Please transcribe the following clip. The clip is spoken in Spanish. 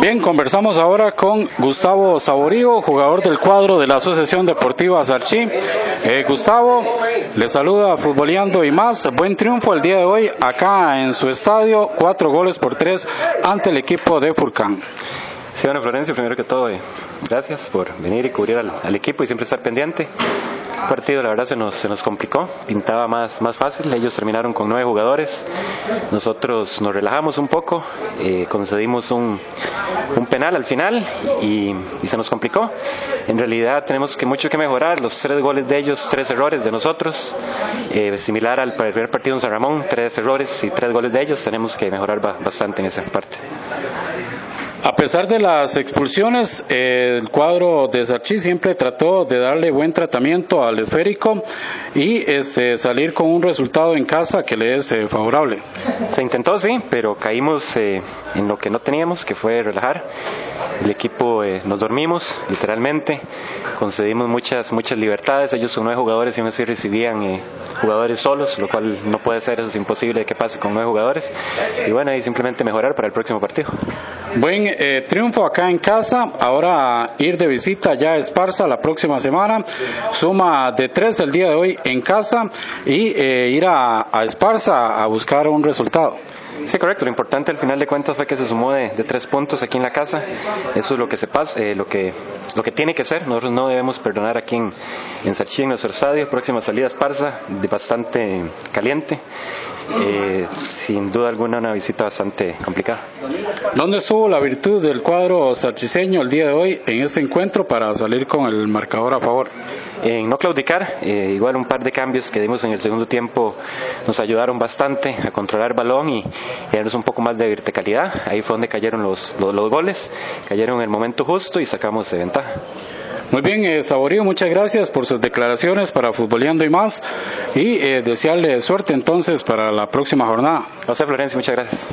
Bien, conversamos ahora con Gustavo Saborío, jugador del cuadro de la Asociación Deportiva Sarchi. Eh, Gustavo, le saluda Futboleando y más. Buen triunfo el día de hoy acá en su estadio, cuatro goles por tres ante el equipo de Furcán. Sí, bueno, Florencio, primero que todo, gracias por venir y cubrir al, al equipo y siempre estar pendiente. Partido, la verdad, se nos, se nos complicó, pintaba más, más fácil. Ellos terminaron con nueve jugadores. Nosotros nos relajamos un poco, eh, concedimos un, un, penal al final y, y, se nos complicó. En realidad, tenemos que mucho que mejorar. Los tres goles de ellos, tres errores de nosotros. Eh, similar al primer partido en San Ramón, tres errores y tres goles de ellos. Tenemos que mejorar bastante en esa parte. A pesar de las expulsiones, el cuadro de Sarchi siempre trató de darle buen tratamiento al esférico y este, salir con un resultado en casa que le es eh, favorable. Se intentó, sí, pero caímos eh, en lo que no teníamos, que fue relajar. El equipo eh, nos dormimos, literalmente, concedimos muchas muchas libertades. Ellos son nueve jugadores y aún así recibían jugadores solos, lo cual no puede ser, eso es imposible que pase con nueve jugadores. Y bueno, ahí simplemente mejorar para el próximo partido. Buen eh, triunfo acá en casa, ahora ir de visita ya a Esparza la próxima semana, suma de tres el día de hoy en casa y ir a, a Esparza a buscar un resultado. Sí, correcto. Lo importante al final de cuentas fue que se sumó de, de tres puntos aquí en la casa. Eso es lo que se pasa, eh, lo que lo que tiene que ser. Nosotros no debemos perdonar aquí en, en Sarchí, en nuestro estadio. Próxima salida Esparza, de bastante caliente. Eh, sin duda alguna una visita bastante complicada. ¿Dónde estuvo la virtud del cuadro sarchiseño el día de hoy en este encuentro para salir con el marcador a favor? En no claudicar, eh, igual un par de cambios que dimos en el segundo tiempo nos ayudaron bastante a controlar el balón y, y darnos un poco más de verticalidad. Ahí fue donde cayeron los, los, los goles, cayeron en el momento justo y sacamos de ventaja. Muy bien, eh, Saborío, muchas gracias por sus declaraciones para Futboleando y más y eh, desearle suerte entonces para la próxima jornada. José Florencia, muchas gracias.